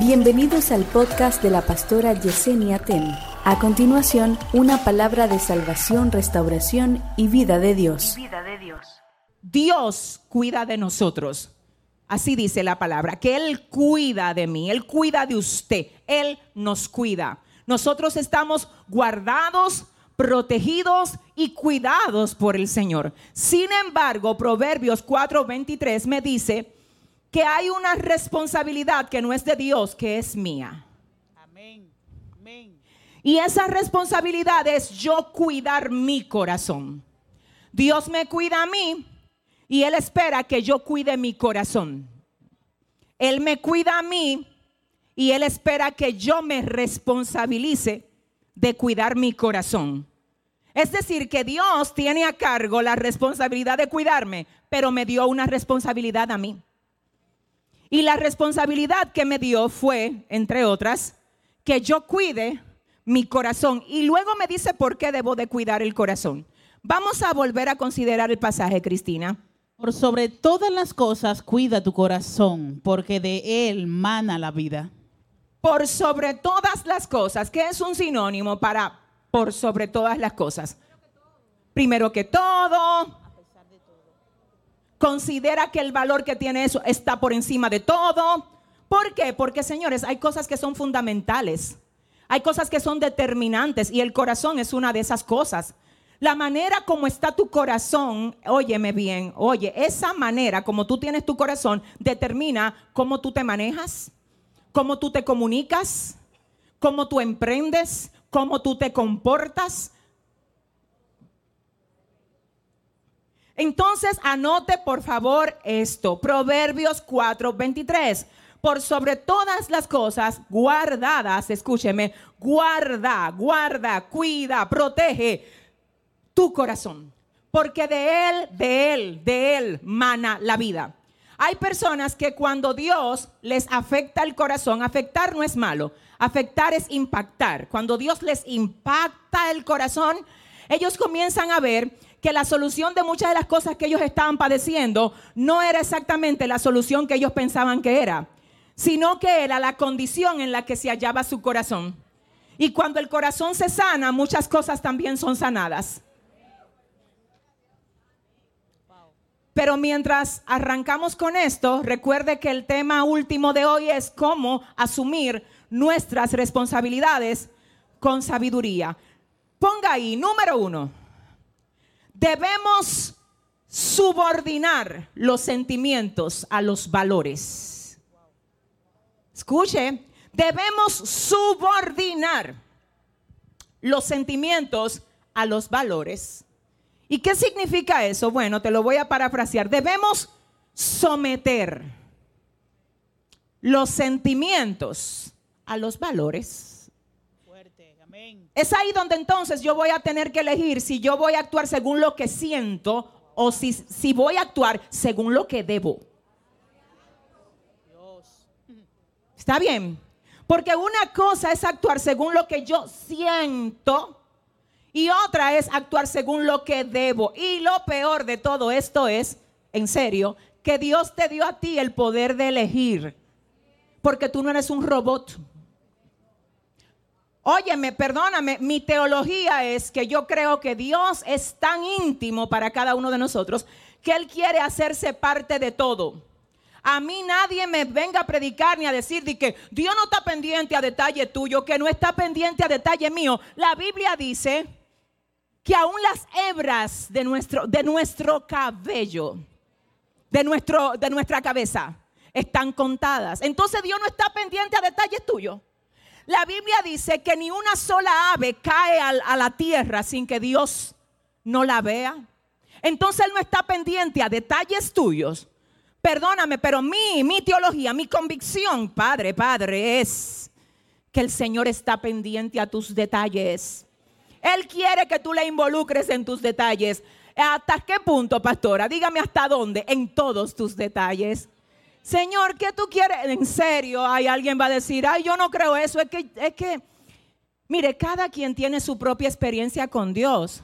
Bienvenidos al podcast de la pastora Yesenia Ten. A continuación, una palabra de salvación, restauración y vida de Dios. vida de Dios. Dios cuida de nosotros. Así dice la palabra, que Él cuida de mí, Él cuida de usted, Él nos cuida. Nosotros estamos guardados, protegidos y cuidados por el Señor. Sin embargo, Proverbios 4:23 me dice que hay una responsabilidad que no es de Dios, que es mía. Amén. Amén. Y esa responsabilidad es yo cuidar mi corazón. Dios me cuida a mí y Él espera que yo cuide mi corazón. Él me cuida a mí y Él espera que yo me responsabilice de cuidar mi corazón. Es decir, que Dios tiene a cargo la responsabilidad de cuidarme, pero me dio una responsabilidad a mí. Y la responsabilidad que me dio fue, entre otras, que yo cuide mi corazón. Y luego me dice por qué debo de cuidar el corazón. Vamos a volver a considerar el pasaje, Cristina. Por sobre todas las cosas, cuida tu corazón, porque de él mana la vida. Por sobre todas las cosas, que es un sinónimo para por sobre todas las cosas. Primero que todo, considera que el valor que tiene eso está por encima de todo. ¿Por qué? Porque, señores, hay cosas que son fundamentales. Hay cosas que son determinantes y el corazón es una de esas cosas. La manera como está tu corazón, óyeme bien, oye, esa manera como tú tienes tu corazón determina cómo tú te manejas, cómo tú te comunicas, cómo tú emprendes, cómo tú te comportas. Entonces, anote por favor esto, Proverbios 4:23. Por sobre todas las cosas guardadas, escúcheme, guarda, guarda, cuida, protege tu corazón. Porque de él, de él, de él mana la vida. Hay personas que cuando Dios les afecta el corazón, afectar no es malo, afectar es impactar. Cuando Dios les impacta el corazón, ellos comienzan a ver que la solución de muchas de las cosas que ellos estaban padeciendo no era exactamente la solución que ellos pensaban que era, sino que era la condición en la que se hallaba su corazón. Y cuando el corazón se sana, muchas cosas también son sanadas. Pero mientras arrancamos con esto, recuerde que el tema último de hoy es cómo asumir nuestras responsabilidades con sabiduría. Ponga ahí, número uno, debemos subordinar los sentimientos a los valores. Escuche, debemos subordinar los sentimientos a los valores. ¿Y qué significa eso? Bueno, te lo voy a parafrasear. Debemos someter los sentimientos a los valores. Fuerte. Amén. Es ahí donde entonces yo voy a tener que elegir si yo voy a actuar según lo que siento o si, si voy a actuar según lo que debo. Dios. ¿Está bien? Porque una cosa es actuar según lo que yo siento y otra es actuar según lo que debo. Y lo peor de todo esto es, en serio, que Dios te dio a ti el poder de elegir. Porque tú no eres un robot. Óyeme, perdóname, mi teología es que yo creo que Dios es tan íntimo para cada uno de nosotros que Él quiere hacerse parte de todo. A mí nadie me venga a predicar ni a decir de que Dios no está pendiente a detalle tuyo, que no está pendiente a detalle mío. La Biblia dice que aún las hebras de nuestro, de nuestro cabello, de, nuestro, de nuestra cabeza, están contadas. Entonces Dios no está pendiente a detalles tuyos. La Biblia dice que ni una sola ave cae a la tierra sin que Dios no la vea. Entonces Él no está pendiente a detalles tuyos. Perdóname, pero mi, mi teología, mi convicción, Padre, Padre, es que el Señor está pendiente a tus detalles. Él quiere que tú le involucres en tus detalles. ¿Hasta qué punto, pastora? Dígame hasta dónde. En todos tus detalles. Señor, ¿qué tú quieres? En serio, hay alguien va a decir, ay, yo no creo eso. Es que, es que, mire, cada quien tiene su propia experiencia con Dios.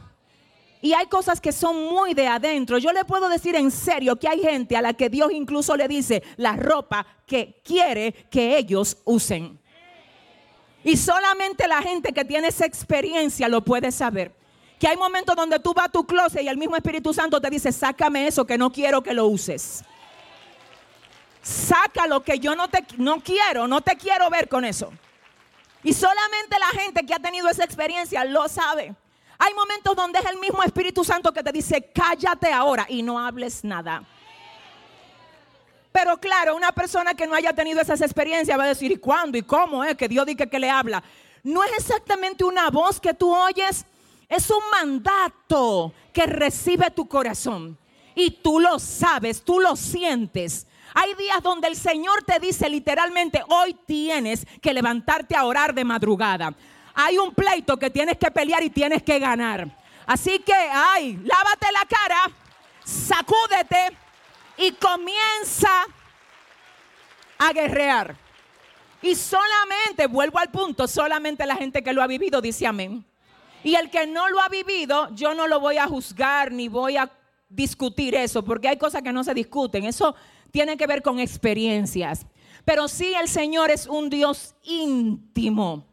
Y hay cosas que son muy de adentro. Yo le puedo decir en serio que hay gente a la que Dios incluso le dice la ropa que quiere que ellos usen. Y solamente la gente que tiene esa experiencia lo puede saber. Que hay momentos donde tú vas a tu closet y el mismo Espíritu Santo te dice, sácame eso que no quiero que lo uses. Saca lo que yo no te no quiero, no te quiero ver con eso. Y solamente la gente que ha tenido esa experiencia lo sabe. Hay momentos donde es el mismo Espíritu Santo que te dice, cállate ahora y no hables nada. Pero claro, una persona que no haya tenido esas experiencias va a decir, ¿y cuándo? ¿Y cómo es que Dios dice que le habla? No es exactamente una voz que tú oyes, es un mandato que recibe tu corazón. Y tú lo sabes, tú lo sientes. Hay días donde el Señor te dice literalmente, hoy tienes que levantarte a orar de madrugada hay un pleito que tienes que pelear y tienes que ganar. Así que, ay, lávate la cara, sacúdete y comienza a guerrear. Y solamente, vuelvo al punto, solamente la gente que lo ha vivido dice amén. Y el que no lo ha vivido, yo no lo voy a juzgar ni voy a discutir eso, porque hay cosas que no se discuten. Eso tiene que ver con experiencias. Pero sí el Señor es un Dios íntimo.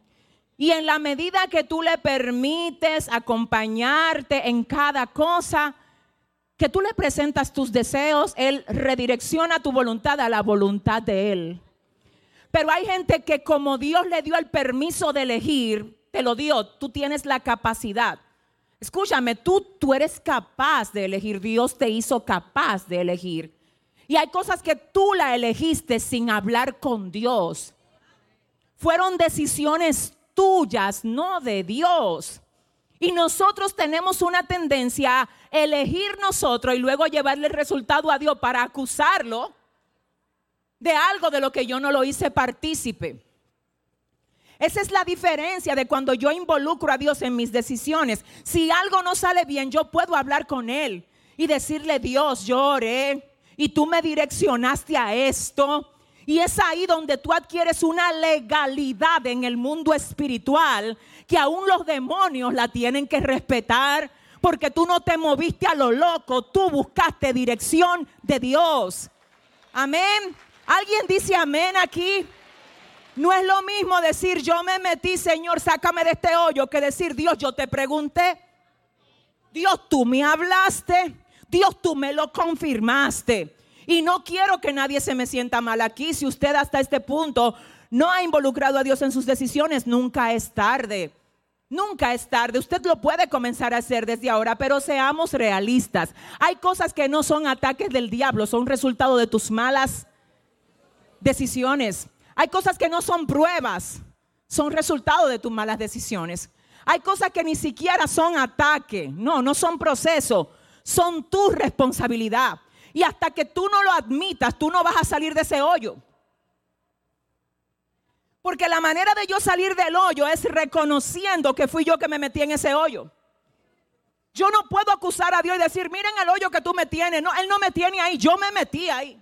Y en la medida que tú le permites acompañarte en cada cosa, que tú le presentas tus deseos, Él redirecciona tu voluntad a la voluntad de Él. Pero hay gente que como Dios le dio el permiso de elegir, te lo dio, tú tienes la capacidad. Escúchame, tú, tú eres capaz de elegir, Dios te hizo capaz de elegir. Y hay cosas que tú la elegiste sin hablar con Dios. Fueron decisiones tuyas, no de Dios. Y nosotros tenemos una tendencia a elegir nosotros y luego llevarle el resultado a Dios para acusarlo de algo de lo que yo no lo hice partícipe. Esa es la diferencia de cuando yo involucro a Dios en mis decisiones. Si algo no sale bien, yo puedo hablar con Él y decirle, Dios, yo oré y tú me direccionaste a esto y es ahí donde tú adquieres una legalidad en el mundo espiritual que aún los demonios la tienen que respetar porque tú no te moviste a lo loco, tú buscaste dirección de Dios. Amén. ¿Alguien dice amén aquí? No es lo mismo decir yo me metí, Señor, sácame de este hoyo, que decir Dios, yo te pregunté. Dios, tú me hablaste. Dios, tú me lo confirmaste. Y no quiero que nadie se me sienta mal aquí. Si usted hasta este punto no ha involucrado a Dios en sus decisiones, nunca es tarde. Nunca es tarde. Usted lo puede comenzar a hacer desde ahora, pero seamos realistas. Hay cosas que no son ataques del diablo, son resultado de tus malas decisiones. Hay cosas que no son pruebas, son resultado de tus malas decisiones. Hay cosas que ni siquiera son ataque, no, no son proceso, son tu responsabilidad. Y hasta que tú no lo admitas, tú no vas a salir de ese hoyo. Porque la manera de yo salir del hoyo es reconociendo que fui yo que me metí en ese hoyo. Yo no puedo acusar a Dios y decir, miren el hoyo que tú me tienes. No, Él no me tiene ahí, yo me metí ahí.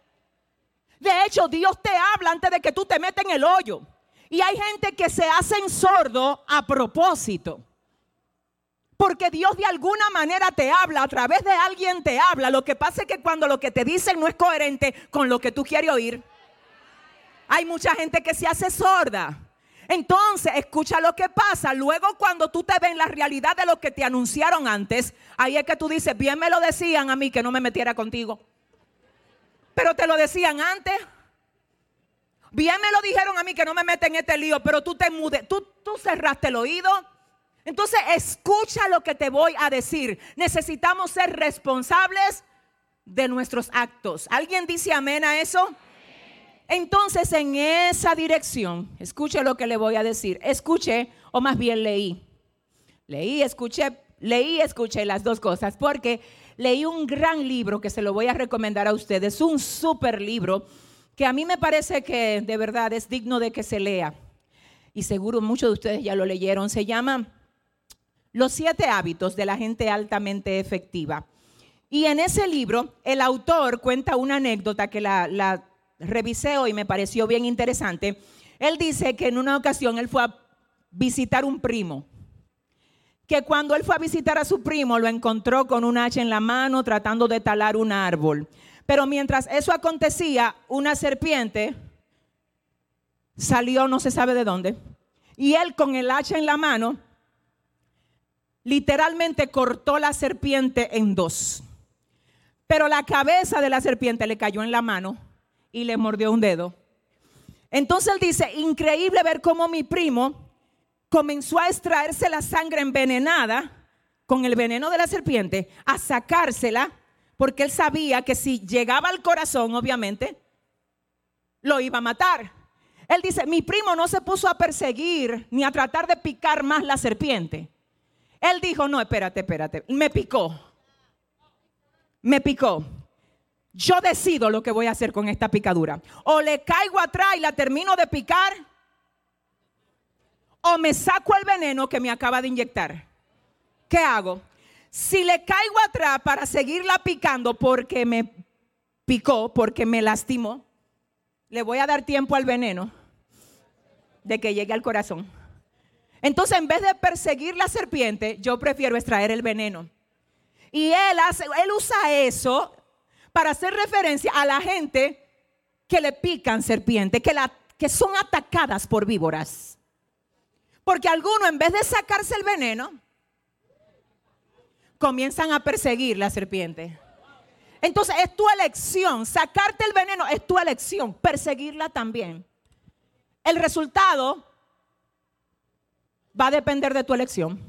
De hecho, Dios te habla antes de que tú te metas en el hoyo. Y hay gente que se hacen sordo a propósito. Porque Dios de alguna manera te habla, a través de alguien te habla. Lo que pasa es que cuando lo que te dicen no es coherente con lo que tú quieres oír, hay mucha gente que se hace sorda. Entonces, escucha lo que pasa. Luego, cuando tú te ves en la realidad de lo que te anunciaron antes, ahí es que tú dices, bien me lo decían a mí que no me metiera contigo. Pero te lo decían antes. Bien me lo dijeron a mí que no me meten en este lío, pero tú te mudes, tú, tú cerraste el oído. Entonces, escucha lo que te voy a decir. Necesitamos ser responsables de nuestros actos. ¿Alguien dice amén a eso? Entonces, en esa dirección, escuche lo que le voy a decir. Escuche, o más bien leí. Leí, escuché, leí, escuché las dos cosas, porque leí un gran libro que se lo voy a recomendar a ustedes, un super libro que a mí me parece que de verdad es digno de que se lea. Y seguro muchos de ustedes ya lo leyeron. Se llama los siete hábitos de la gente altamente efectiva. Y en ese libro, el autor cuenta una anécdota que la, la revisé hoy y me pareció bien interesante. Él dice que en una ocasión él fue a visitar un primo que cuando él fue a visitar a su primo lo encontró con un hacha en la mano tratando de talar un árbol. Pero mientras eso acontecía, una serpiente salió no se sabe de dónde. Y él con el hacha en la mano, literalmente cortó la serpiente en dos. Pero la cabeza de la serpiente le cayó en la mano y le mordió un dedo. Entonces él dice, increíble ver cómo mi primo comenzó a extraerse la sangre envenenada con el veneno de la serpiente, a sacársela, porque él sabía que si llegaba al corazón, obviamente, lo iba a matar. Él dice, mi primo no se puso a perseguir ni a tratar de picar más la serpiente. Él dijo, no, espérate, espérate, me picó. Me picó. Yo decido lo que voy a hacer con esta picadura. O le caigo atrás y la termino de picar o me saco el veneno que me acaba de inyectar. ¿Qué hago? Si le caigo atrás para seguirla picando porque me picó, porque me lastimó, le voy a dar tiempo al veneno de que llegue al corazón. Entonces, en vez de perseguir la serpiente, yo prefiero extraer el veneno. Y él, hace, él usa eso para hacer referencia a la gente que le pican serpiente, que, la, que son atacadas por víboras. Porque algunos, en vez de sacarse el veneno, comienzan a perseguir la serpiente. Entonces es tu elección, sacarte el veneno es tu elección, perseguirla también. El resultado va a depender de tu elección.